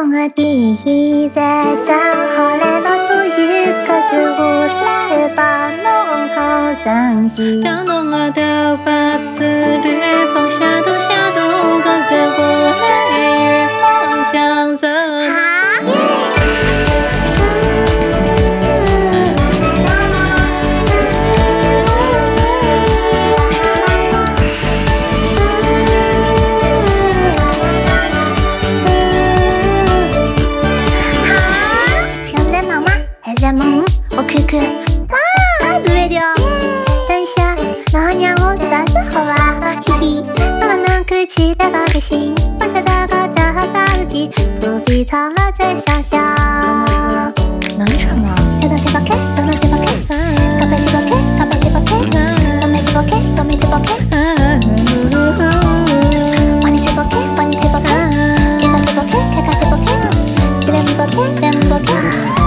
侬的第一站，正好来落大雨，可是我来把侬好生气。将侬的头发自律，我看看，啊，太专业了。等一下，那让我试试好吧。嘿嘿，我能够期待他开心，放下他的好身体，不必藏了再笑笑。能唱吗？等等，切不开，等等，切不开，搞白切不开，搞白切不开，倒霉切不开，倒霉切不开，把你切不开，把你切不开，给他切不开，开开切不开，撕了你不开，你不开。